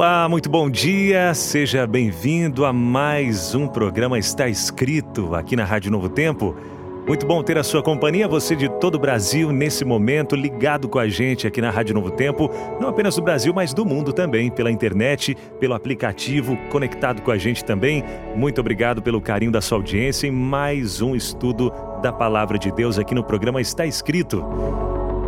Olá, muito bom dia. Seja bem-vindo a mais um programa Está Escrito aqui na Rádio Novo Tempo. Muito bom ter a sua companhia, você de todo o Brasil, nesse momento, ligado com a gente aqui na Rádio Novo Tempo, não apenas do Brasil, mas do mundo também, pela internet, pelo aplicativo, conectado com a gente também. Muito obrigado pelo carinho da sua audiência em mais um estudo da Palavra de Deus aqui no programa Está Escrito.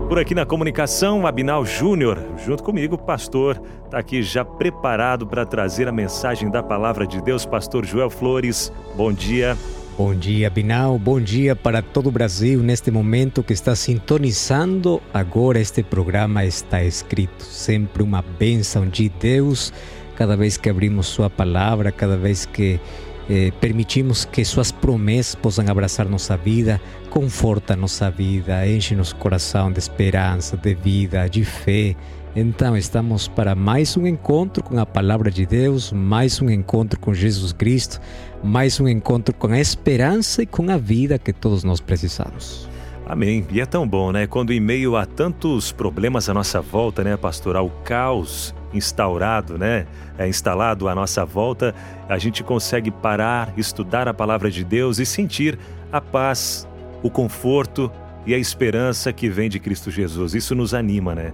Por aqui na comunicação, Abinal Júnior, junto comigo, pastor, está aqui já preparado para trazer a mensagem da Palavra de Deus, pastor Joel Flores. Bom dia. Bom dia, Binal. Bom dia para todo o Brasil neste momento que está sintonizando. Agora este programa está escrito. Sempre uma bênção de Deus. Cada vez que abrimos Sua palavra, cada vez que eh, permitimos que Suas promessas possam abraçar nossa vida, conforta nossa vida, enche nosso coração de esperança, de vida, de fé. Então, estamos para mais um encontro com a palavra de Deus, mais um encontro com Jesus Cristo mais um encontro com a esperança e com a vida que todos nós precisamos. Amém. E é tão bom, né? Quando em meio a tantos problemas à nossa volta, né, pastor, ao caos instaurado, né, é instalado à nossa volta, a gente consegue parar, estudar a palavra de Deus e sentir a paz, o conforto e a esperança que vem de Cristo Jesus. Isso nos anima, né?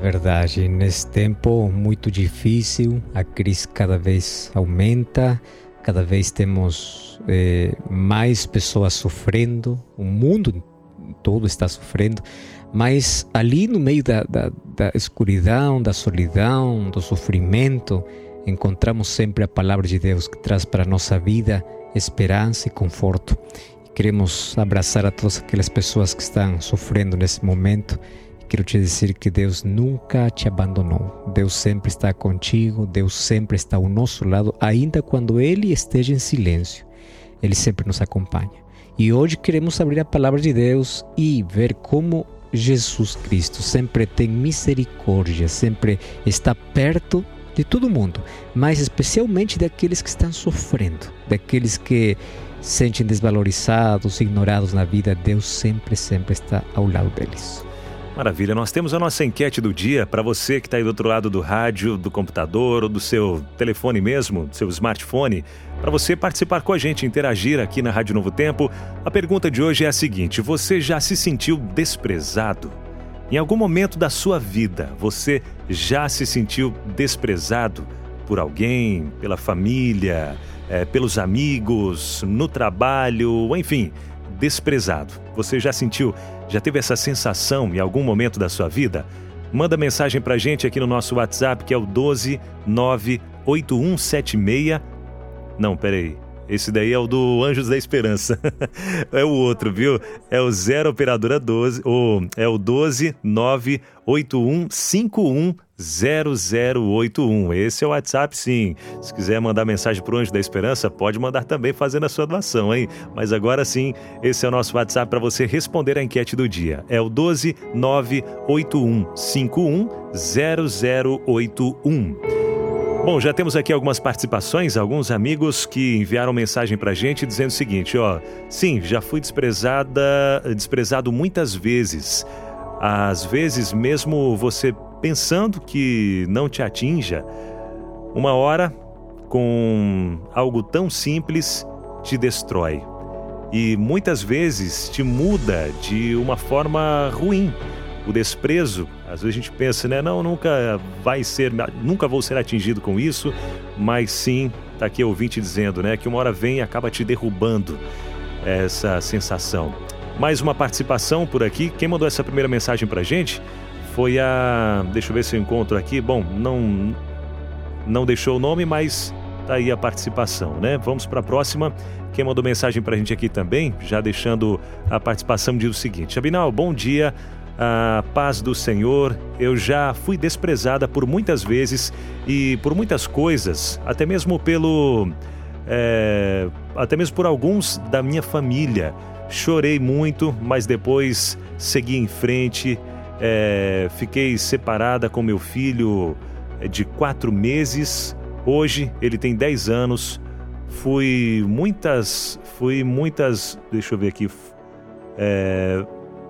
Verdade. Nesse tempo muito difícil, a crise cada vez aumenta cada vez temos eh, mais pessoas sofrendo, o mundo todo está sofrendo, mas ali no meio da, da, da escuridão, da solidão, do sofrimento, encontramos sempre a palavra de Deus que traz para a nossa vida esperança e conforto. Queremos abraçar a todas aquelas pessoas que estão sofrendo nesse momento Quero te dizer que Deus nunca te abandonou. Deus sempre está contigo, Deus sempre está ao nosso lado, ainda quando Ele esteja em silêncio. Ele sempre nos acompanha. E hoje queremos abrir a palavra de Deus e ver como Jesus Cristo sempre tem misericórdia, sempre está perto de todo mundo, mas especialmente daqueles que estão sofrendo, daqueles que sentem desvalorizados, ignorados na vida. Deus sempre, sempre está ao lado deles. Maravilha, nós temos a nossa enquete do dia para você que está aí do outro lado do rádio, do computador ou do seu telefone mesmo, do seu smartphone, para você participar com a gente, interagir aqui na Rádio Novo Tempo. A pergunta de hoje é a seguinte: você já se sentiu desprezado? Em algum momento da sua vida, você já se sentiu desprezado por alguém, pela família, é, pelos amigos, no trabalho, enfim, desprezado? Você já sentiu já teve essa sensação em algum momento da sua vida? Manda mensagem pra gente aqui no nosso WhatsApp, que é o 1298176. Não, peraí. Esse daí é o do Anjos da Esperança. é o outro, viu? É o 0 operadora 12, ou é o 1298151 0081. Esse é o WhatsApp, sim. Se quiser mandar mensagem para o Anjo da Esperança, pode mandar também fazendo a sua doação, hein? Mas agora sim, esse é o nosso WhatsApp para você responder a enquete do dia. É o 12981510081. Bom, já temos aqui algumas participações, alguns amigos que enviaram mensagem a gente dizendo o seguinte, ó, sim, já fui desprezada, desprezado muitas vezes. Às vezes mesmo você pensando que não te atinja, uma hora, com algo tão simples, te destrói. E muitas vezes te muda de uma forma ruim. O desprezo, às vezes a gente pensa, né? Não, nunca vai ser, nunca vou ser atingido com isso, mas sim, tá aqui ouvinte dizendo, né? Que uma hora vem e acaba te derrubando essa sensação. Mais uma participação por aqui. Quem mandou essa primeira mensagem pra gente foi a. Deixa eu ver se eu encontro aqui. Bom, não, não deixou o nome, mas tá aí a participação, né? Vamos para a próxima. Quem mandou mensagem para a gente aqui também, já deixando a participação, diz o seguinte: Abinal, bom dia. a paz do Senhor. Eu já fui desprezada por muitas vezes e por muitas coisas, até mesmo pelo. É, até mesmo por alguns da minha família. Chorei muito, mas depois segui em frente. É, fiquei separada com meu filho de quatro meses. Hoje ele tem dez anos. Fui muitas, fui muitas, deixa eu ver aqui, é,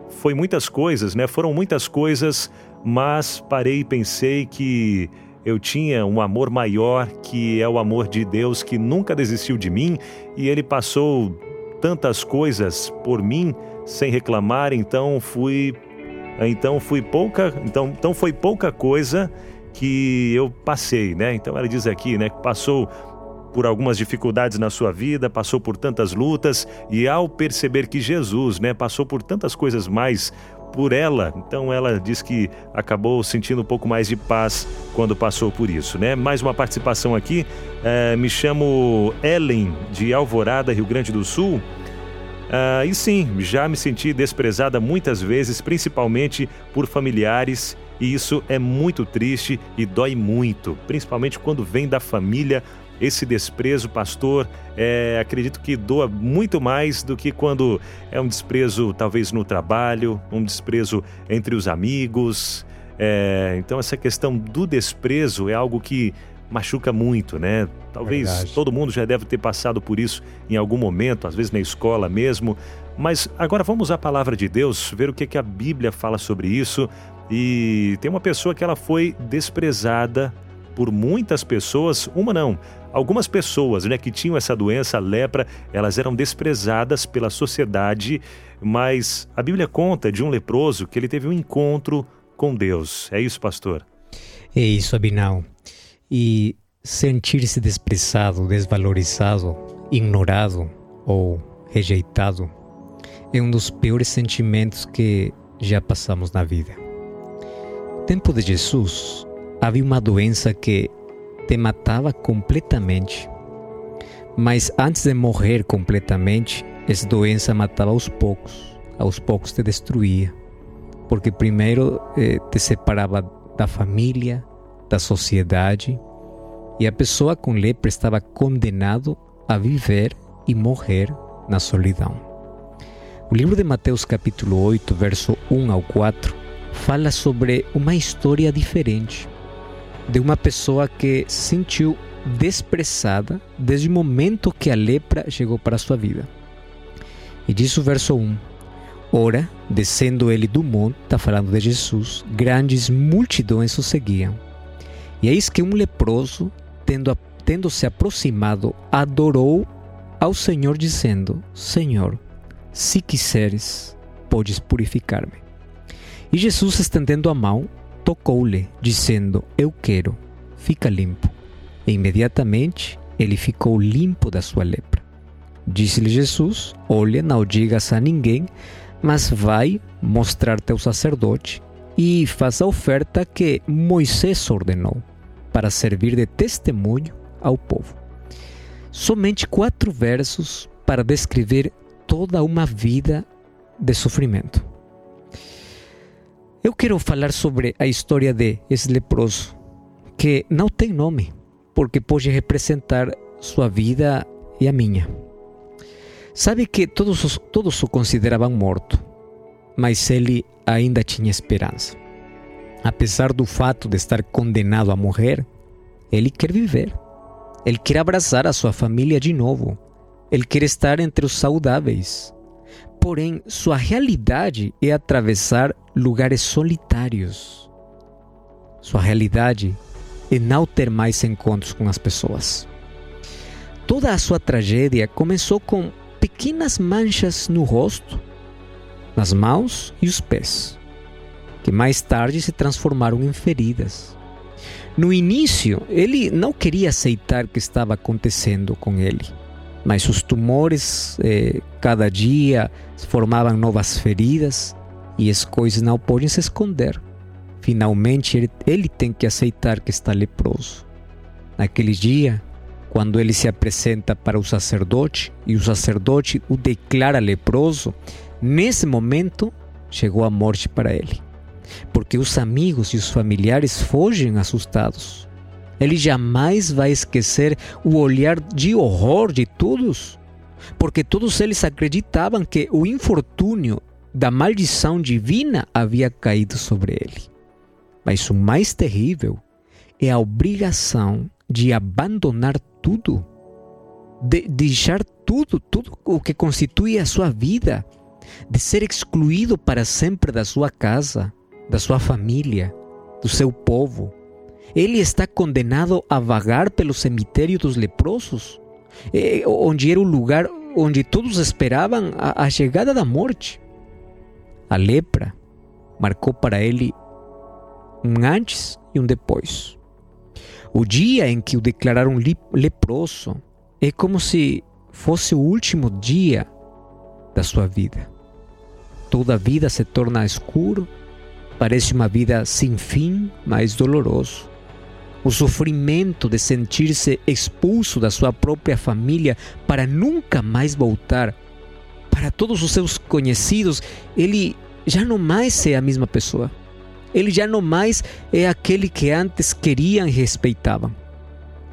foi muitas coisas, né? Foram muitas coisas, mas parei e pensei que eu tinha um amor maior, que é o amor de Deus que nunca desistiu de mim e ele passou tantas coisas por mim sem reclamar, então fui então fui pouca, então, então foi pouca coisa que eu passei, né? Então ela diz aqui, né, que passou por algumas dificuldades na sua vida, passou por tantas lutas e ao perceber que Jesus, né, passou por tantas coisas mais por ela, então ela diz que acabou sentindo um pouco mais de paz quando passou por isso, né? Mais uma participação aqui, é, me chamo Ellen de Alvorada, Rio Grande do Sul. Ah, e sim, já me senti desprezada muitas vezes, principalmente por familiares, e isso é muito triste e dói muito, principalmente quando vem da família esse desprezo, pastor, é, acredito que doa muito mais do que quando é um desprezo, talvez no trabalho, um desprezo entre os amigos. É, então, essa questão do desprezo é algo que machuca muito, né? Talvez Verdade. todo mundo já deve ter passado por isso em algum momento, às vezes na escola mesmo. Mas agora vamos à palavra de Deus, ver o que, que a Bíblia fala sobre isso. E tem uma pessoa que ela foi desprezada por muitas pessoas, uma não, algumas pessoas né, que tinham essa doença, a lepra, elas eram desprezadas pela sociedade, mas a Bíblia conta de um leproso que ele teve um encontro com Deus. É isso, pastor? É isso, Abinal. E sentir-se desprezado, desvalorizado, ignorado ou rejeitado é um dos piores sentimentos que já passamos na vida. No tempo de Jesus, havia uma doença que te matava completamente. Mas antes de morrer completamente, essa doença matava aos poucos, aos poucos te destruía. Porque primeiro eh, te separava da família, da sociedade, e a pessoa com lepra estava condenado a viver e morrer na solidão. O livro de Mateus capítulo 8, verso 1 ao 4, fala sobre uma história diferente de uma pessoa que se sentiu desprezada desde o momento que a lepra chegou para a sua vida. E diz o verso 1: Ora, descendo ele do monte, está falando de Jesus, grandes multidões o seguiam. E eis que um leproso, tendo, tendo se aproximado, adorou ao Senhor, dizendo: Senhor, se quiseres, podes purificar-me. E Jesus, estendendo a mão, tocou-lhe, dizendo: Eu quero, fica limpo. E imediatamente ele ficou limpo da sua lepra. Disse-lhe Jesus: Olha, não digas a ninguém, mas vai mostrar-te ao sacerdote e faz a oferta que Moisés ordenou, para servir de testemunho ao povo. Somente quatro versos para descrever toda uma vida de sofrimento. Eu quero falar sobre a história de esse leproso, que não tem nome, porque pode representar sua vida e a minha. Sabe que todos, todos o consideravam morto, mas ele ainda tinha esperança. Apesar do fato de estar condenado a morrer, ele quer viver. Ele quer abraçar a sua família de novo. Ele quer estar entre os saudáveis. Porém, sua realidade é atravessar lugares solitários. Sua realidade é não ter mais encontros com as pessoas. Toda a sua tragédia começou com pequenas manchas no rosto, nas mãos e os pés, que mais tarde se transformaram em feridas. No início, ele não queria aceitar o que estava acontecendo com ele mas os tumores eh, cada dia formavam novas feridas e as coisas não podem se esconder. Finalmente ele, ele tem que aceitar que está leproso. Naquele dia, quando ele se apresenta para o sacerdote e o sacerdote o declara leproso, nesse momento chegou a morte para ele. Porque os amigos e os familiares fogem assustados. Ele jamais vai esquecer o olhar de horror de todos, porque todos eles acreditavam que o infortúnio da maldição divina havia caído sobre ele. Mas o mais terrível é a obrigação de abandonar tudo, de deixar tudo, tudo o que constitui a sua vida, de ser excluído para sempre da sua casa, da sua família, do seu povo. Ele está condenado a vagar pelo cemitério dos leprosos, eh, onde era o lugar onde todos esperavam a, chegada da morte. A lepra marcou para ele um antes e um depois. O dia em que o declararam leproso é como se fosse o último dia da sua vida. Toda a vida se torna escuro, parece uma vida sem fim, mas doloroso. O sofrimento de sentir-se expulso da sua própria família para nunca mais voltar. Para todos os seus conhecidos, ele já não mais é a mesma pessoa. Ele já não mais é aquele que antes queriam e respeitavam.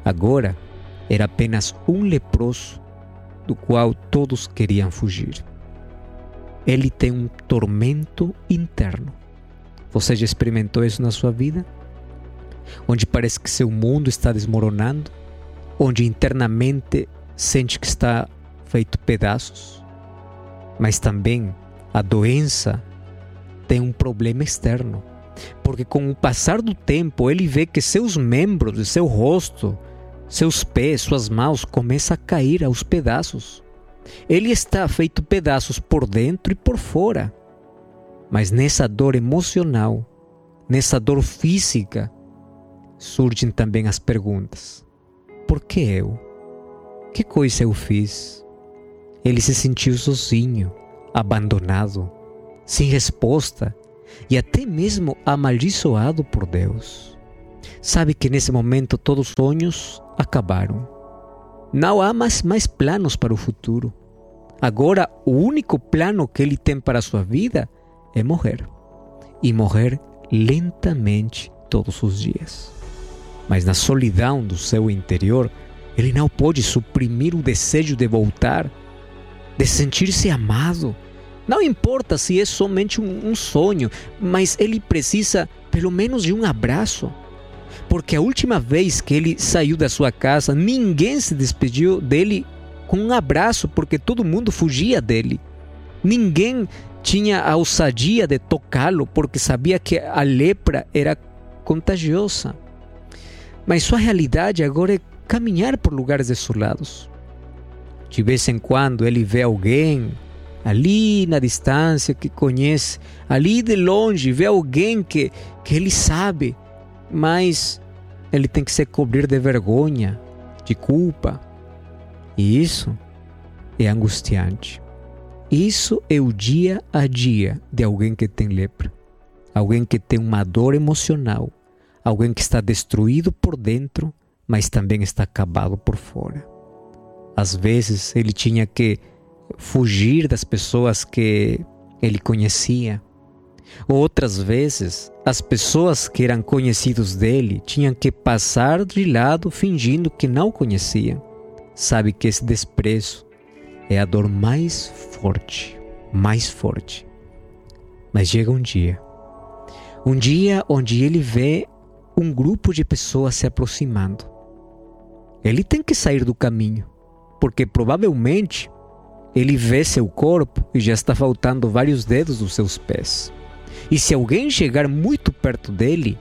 Agora era apenas um leproso do qual todos queriam fugir. Ele tem um tormento interno. Você já experimentou isso na sua vida? Onde parece que seu mundo está desmoronando? Onde internamente sente que está feito pedaços? Mas também a doença tem um problema externo porque com o passar do tempo ele vê que seus membros, seu rosto, seus pés, suas mãos começam a cair aos pedaços. Ele está feito pedaços por dentro e por fora. Mas nessa dor emocional, nessa dor física, surgem também as perguntas: por que eu? Que coisa eu fiz? Ele se sentiu sozinho, abandonado, sem resposta e até mesmo amaldiçoado por Deus. Sabe que nesse momento todos os sonhos acabaram. Não há mais, mais planos para o futuro. Agora, o único plano que ele tem para a sua vida é morrer. E morrer lentamente todos os dias. Mas na solidão do seu interior, ele não pode suprimir o desejo de voltar, de sentir-se amado, não importa se é somente um, um sonho, mas ele precisa pelo menos de um abraço. Porque a última vez que ele saiu da sua casa, ninguém se despediu dele com um abraço, porque todo mundo fugia dele. Ninguém tinha a ousadia de tocá-lo, porque sabia que a lepra era contagiosa. Mas sua realidade agora é caminhar por lugares desolados. De vez em quando ele vê alguém ali na distância que conhece, ali de longe, vê alguém que, que ele sabe, mas ele tem que se cobrir de vergonha, de culpa. E isso é angustiante. Isso é o dia a dia de alguém que tem lepra. Alguém que tem uma dor emocional. Alguém que está destruído por dentro, mas também está acabado por fora. Às vezes ele tinha que fugir das pessoas que ele conhecia. Outras vezes, as pessoas que eram conhecidos dele tinham que passar de lado fingindo que não conheciam. Sabe que esse desprezo é a dor mais forte, mais forte. Mas chega um dia, um dia onde ele vê um grupo de pessoas se aproximando. Ele tem que sair do caminho, porque provavelmente ele vê seu corpo e já está faltando vários dedos dos seus pés. E se alguém chegar muito perto dele,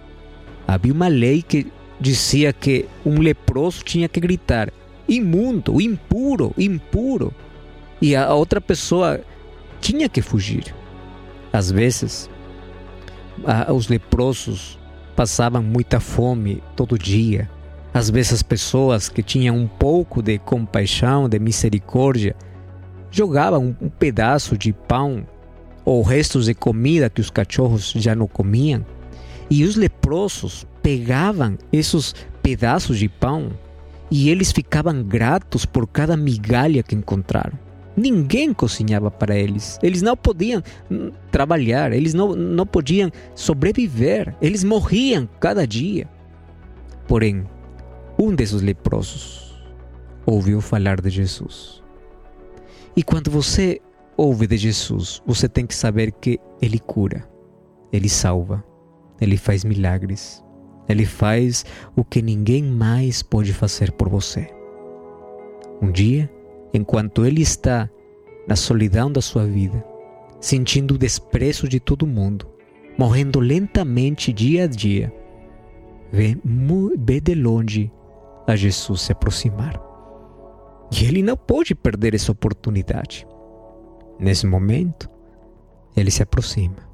havia uma lei que dizia que um leproso tinha que gritar: imundo, impuro, impuro. E a outra pessoa tinha que fugir. Às vezes, os leprosos passavam muita fome todo dia. Às vezes, as pessoas que tinham um pouco de compaixão, de misericórdia, jogava um, um pedaço de pão ou restos de comida que os cachorros já não comiam, e os leprosos pegavam esses pedaços de pão e eles ficavam gratos por cada migalha que encontraram. Ninguém cozinhava para eles. Eles não podiam trabalhar, eles não, não podiam sobreviver. Eles morriam cada dia. Porém, um desses leprosos ouviu falar de Jesus. E quando você ouve de Jesus, você tem que saber que Ele cura, Ele salva, Ele faz milagres, Ele faz o que ninguém mais pode fazer por você. Um dia, enquanto ele está na solidão da sua vida, sentindo o desprezo de todo mundo, morrendo lentamente dia a dia, vê, vê de longe a Jesus se aproximar. E ele não pode perder essa oportunidade. Nesse momento, ele se aproxima.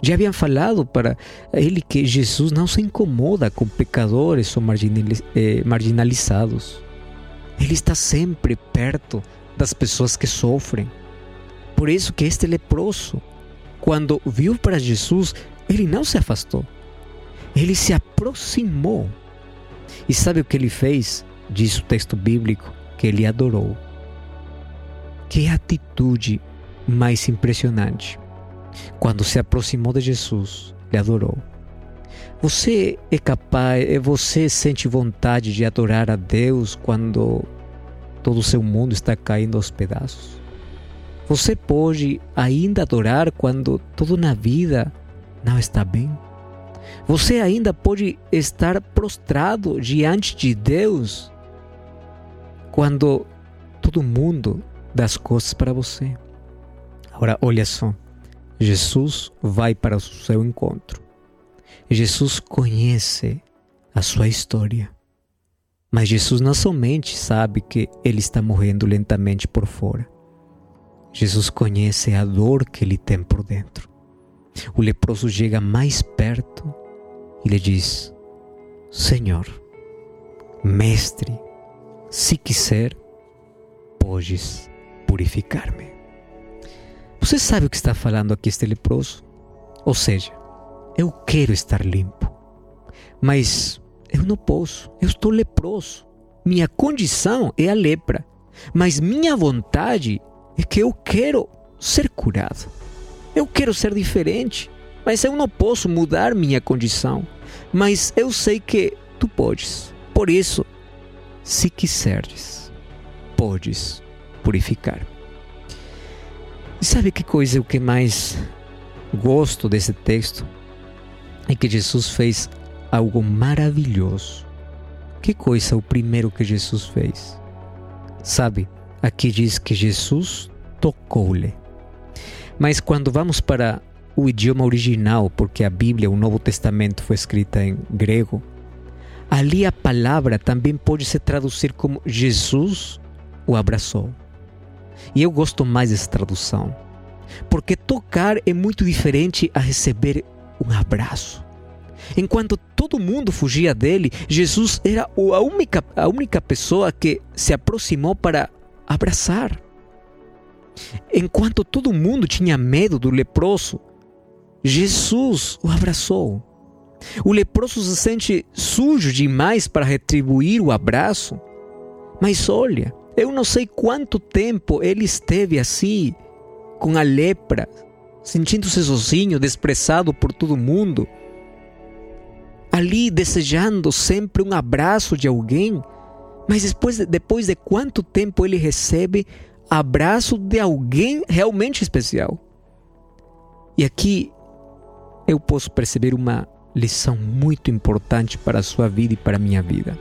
Já haviam falado para ele que Jesus não se incomoda com pecadores ou eh, marginalizados. Ele está sempre perto das pessoas que sofrem. Por isso que este leproso, quando viu para Jesus, ele não se afastou. Ele se aproximou. E sabe o que ele fez? Diz o texto bíblico que ele adorou. Que atitude mais impressionante. Quando se aproximou de Jesus, ele adorou. Você é capaz, você sente vontade de adorar a Deus quando todo o seu mundo está caindo aos pedaços? Você pode ainda adorar quando tudo na vida não está bem? Você ainda pode estar prostrado diante de Deus quando todo mundo dá as costas para você. Agora, olha só. Jesus vai para o seu encontro. Jesus conhece a sua história. Mas Jesus não somente sabe que ele está morrendo lentamente por fora. Jesus conhece a dor que ele tem por dentro. O leproso chega mais perto e lhe diz: Senhor, Mestre, se quiser, podes purificar-me. Você sabe o que está falando aqui este leproso? Ou seja, eu quero estar limpo, mas eu não posso, eu estou leproso. Minha condição é a lepra, mas minha vontade é que eu quero ser curado. Eu quero ser diferente, mas eu não posso mudar minha condição. Mas eu sei que tu podes. Por isso, se quiseres, podes purificar. E sabe que coisa o que mais gosto desse texto? É que Jesus fez algo maravilhoso. Que coisa o primeiro que Jesus fez? Sabe, aqui diz que Jesus tocou-lhe. Mas quando vamos para o idioma original, porque a Bíblia, o Novo Testamento, foi escrita em grego, ali a palavra também pode se traduzir como Jesus o abraçou. E eu gosto mais dessa tradução, porque tocar é muito diferente a receber um abraço. Enquanto todo mundo fugia dele, Jesus era a única, a única pessoa que se aproximou para abraçar. Enquanto todo mundo tinha medo do leproso, Jesus o abraçou. O leproso se sente sujo demais para retribuir o abraço. Mas olha, eu não sei quanto tempo ele esteve assim, com a lepra, sentindo-se sozinho, desprezado por todo mundo ali desejando sempre um abraço de alguém, mas depois, depois de quanto tempo ele recebe abraço de alguém realmente especial? E aqui eu posso perceber uma lição muito importante para a sua vida e para a minha vida.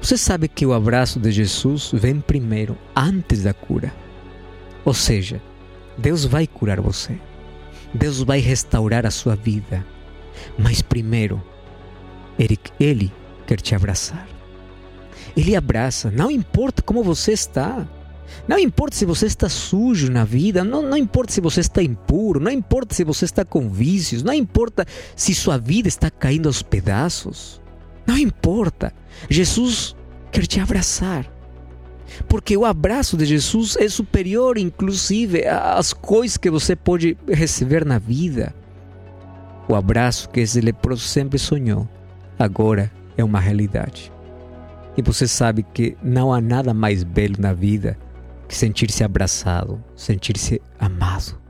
Você sabe que o abraço de Jesus vem primeiro, antes da cura. Ou seja, Deus vai curar você. Deus vai restaurar a sua vida. Mas primeiro, ele, ele quer te abraçar. Ele abraça, não importa como você está. Não importa se você está sujo na vida, não, não importa se você está impuro, não importa se você está com vícios, não importa se sua vida está caindo aos pedaços. Não importa. Jesus quer te abraçar. Porque o abraço de Jesus é superior, inclusive, às coisas que você pode receber na vida. O abraço que esse leproso sempre sonhou, agora é uma realidade. E você sabe que não há nada mais belo na vida que sentir-se abraçado, sentir-se amado.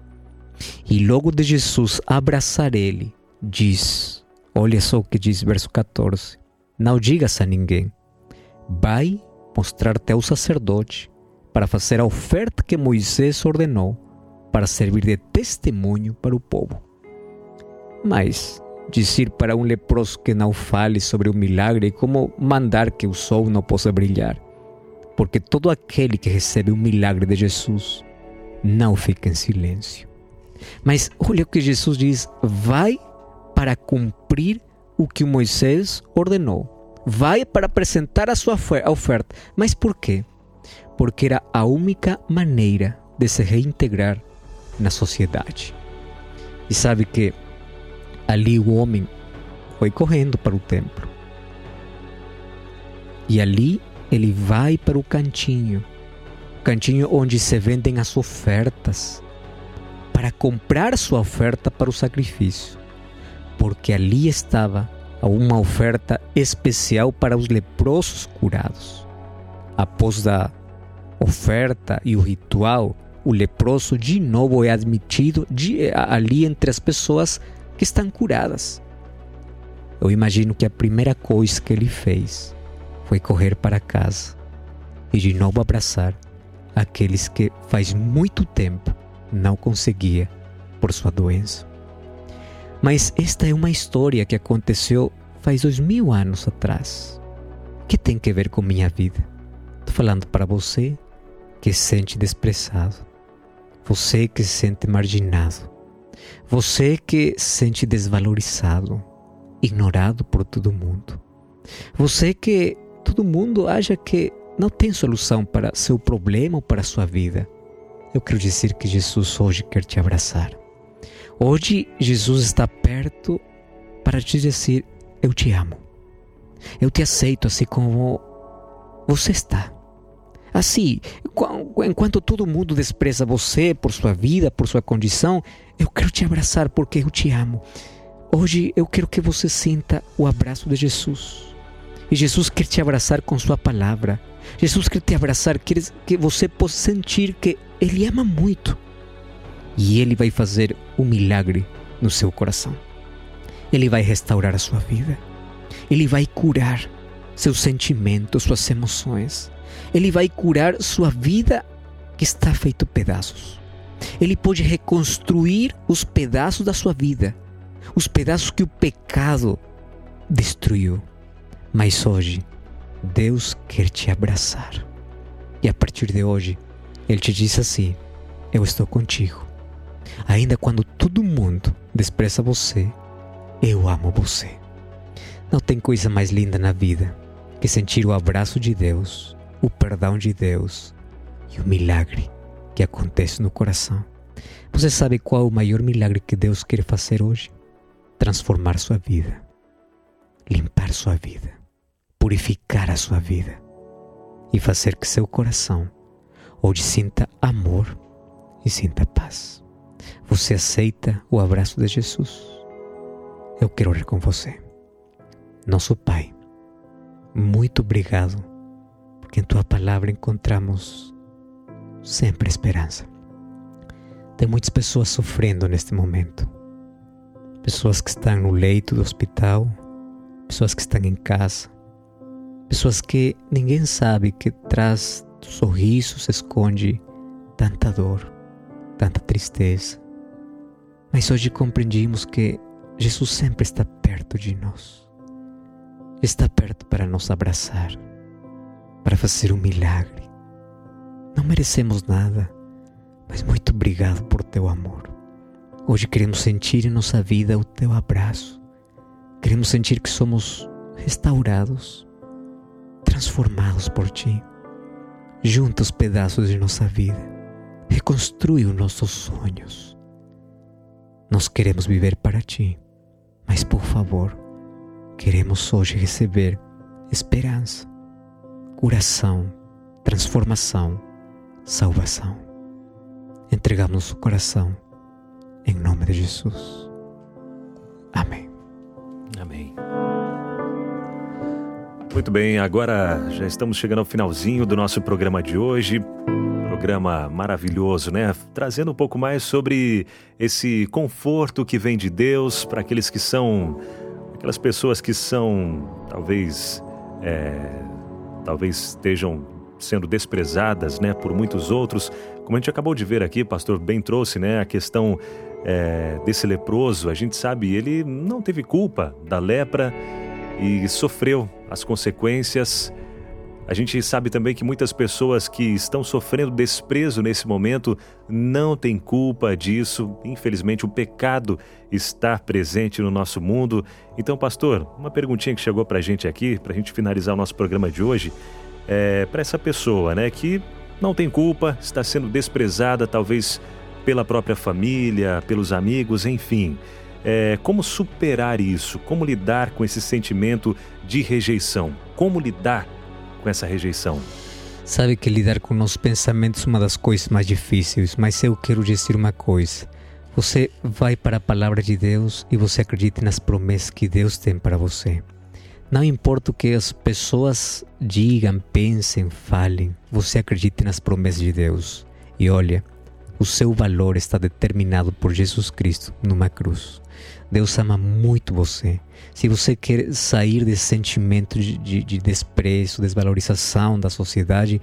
E logo de Jesus abraçar ele, diz: Olha só o que diz verso 14: Não digas a ninguém, vai mostrar-te ao sacerdote para fazer a oferta que Moisés ordenou para servir de testemunho para o povo. Mas dizer para um leproso que não fale sobre o milagre é como mandar que o sol não possa brilhar, porque todo aquele que recebe o milagre de Jesus não fica em silêncio. Mas olha o que Jesus diz: vai para cumprir o que Moisés ordenou. Vai para apresentar a sua oferta. Mas por quê? Porque era a única maneira de se reintegrar na sociedade. E sabe que ali o homem foi correndo para o templo. E ali ele vai para o cantinho, cantinho onde se vendem as ofertas, para comprar sua oferta para o sacrifício, porque ali estava uma oferta especial para os leprosos curados. Após a oferta e o ritual, o leproso de novo é admitido de, ali entre as pessoas estão curadas. Eu imagino que a primeira coisa que ele fez foi correr para casa e de novo abraçar aqueles que faz muito tempo não conseguia por sua doença. Mas esta é uma história que aconteceu faz dois mil anos atrás. Que tem que ver com minha vida? Estou falando para você que se sente desprezado, você que se sente marginado, você que se sente desvalorizado, ignorado por todo mundo, você que todo mundo acha que não tem solução para seu problema ou para sua vida. Eu quero dizer que Jesus hoje quer te abraçar. Hoje Jesus está perto para te dizer: Eu te amo. Eu te aceito assim como você está. Assim, enquanto todo mundo despreza você por sua vida, por sua condição, eu quero te abraçar porque eu te amo. Hoje eu quero que você sinta o abraço de Jesus. E Jesus quer te abraçar com sua palavra. Jesus quer te abraçar, quer que você possa sentir que Ele ama muito. E Ele vai fazer um milagre no seu coração. Ele vai restaurar a sua vida. Ele vai curar seus sentimentos, suas emoções. Ele vai curar sua vida que está feito pedaços. Ele pode reconstruir os pedaços da sua vida, os pedaços que o pecado destruiu. Mas hoje, Deus quer te abraçar. E a partir de hoje, Ele te diz assim: Eu estou contigo. Ainda quando todo mundo despreza você, eu amo você. Não tem coisa mais linda na vida que sentir o abraço de Deus, o perdão de Deus e o milagre que acontece no coração. Você sabe qual o maior milagre que Deus quer fazer hoje? Transformar sua vida, limpar sua vida, purificar a sua vida e fazer que seu coração hoje sinta amor e sinta paz. Você aceita o abraço de Jesus? Eu quero orar com você. Nosso Pai, muito obrigado, porque em Tua palavra encontramos sempre esperança. Tem muitas pessoas sofrendo neste momento. Pessoas que estão no leito do hospital, pessoas que estão em casa, pessoas que ninguém sabe que traz do sorriso se esconde tanta dor, tanta tristeza. Mas hoje compreendimos que Jesus sempre está perto de nós. Está perto para nos abraçar, para fazer um milagre. Não merecemos nada, mas muito obrigado por teu amor. Hoje queremos sentir em nossa vida o teu abraço. Queremos sentir que somos restaurados, transformados por ti. Junta os pedaços de nossa vida. Reconstrui os nossos sonhos. Nós queremos viver para ti, mas por favor, queremos hoje receber esperança, curação, transformação, salvação. Entregamos o coração em nome de Jesus. Amém. Amém. Muito bem, agora já estamos chegando ao finalzinho do nosso programa de hoje programa maravilhoso, né? Trazendo um pouco mais sobre esse conforto que vem de Deus para aqueles que são. aquelas pessoas que são talvez. É, talvez estejam sendo desprezadas né, por muitos outros. Como a gente acabou de ver aqui, pastor bem trouxe né, a questão é, desse leproso. A gente sabe, ele não teve culpa da lepra e sofreu as consequências. A gente sabe também que muitas pessoas que estão sofrendo desprezo nesse momento não têm culpa disso. Infelizmente, o pecado está presente no nosso mundo. Então, pastor, uma perguntinha que chegou para a gente aqui, para a gente finalizar o nosso programa de hoje é, para essa pessoa, né, que não tem culpa, está sendo desprezada talvez pela própria família, pelos amigos, enfim. É, como superar isso? Como lidar com esse sentimento de rejeição? Como lidar com essa rejeição? Sabe que lidar com os pensamentos é uma das coisas mais difíceis, mas eu quero dizer uma coisa. Você vai para a palavra de Deus e você acredita nas promessas que Deus tem para você. Não importa o que as pessoas digam, pensem, falem, você acredite nas promessas de Deus. E olha, o seu valor está determinado por Jesus Cristo numa cruz. Deus ama muito você. Se você quer sair desse sentimento de, de, de desprezo, desvalorização da sociedade,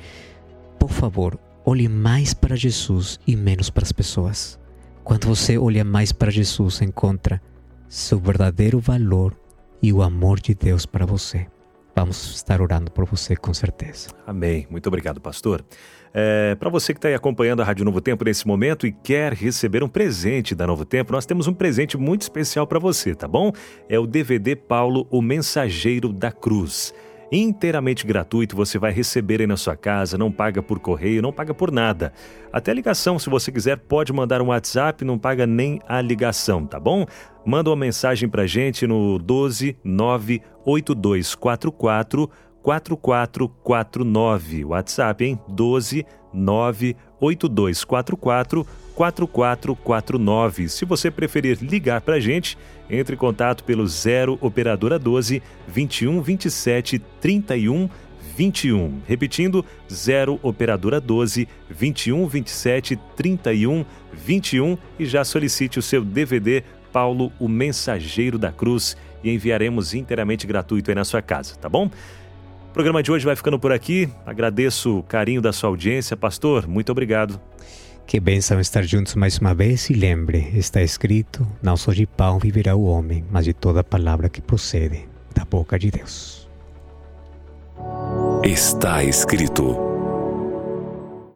por favor, olhe mais para Jesus e menos para as pessoas. Quando você olha mais para Jesus, encontra seu verdadeiro valor e o amor de Deus para você. Vamos estar orando por você com certeza. Amém. Muito obrigado, pastor. É, para você que está aí acompanhando a Rádio Novo Tempo nesse momento e quer receber um presente da Novo Tempo, nós temos um presente muito especial para você, tá bom? É o DVD Paulo, o Mensageiro da Cruz inteiramente gratuito, você vai receber aí na sua casa, não paga por correio, não paga por nada. Até ligação, se você quiser, pode mandar um WhatsApp, não paga nem a ligação, tá bom? Manda uma mensagem pra gente no 12 98244 4449. WhatsApp, hein? 12 98244 4449. Se você preferir ligar para a gente, entre em contato pelo 0 Operadora 12 21 27 31 21. Repetindo, 0 Operadora 12 21 27 31 21 e já solicite o seu DVD Paulo, o Mensageiro da Cruz e enviaremos inteiramente gratuito aí na sua casa, tá bom? O programa de hoje vai ficando por aqui. Agradeço o carinho da sua audiência. Pastor, muito obrigado. Que bênção estar juntos mais uma vez e lembre, está escrito, não só de pão viverá o homem, mas de toda palavra que procede da boca de Deus. Está escrito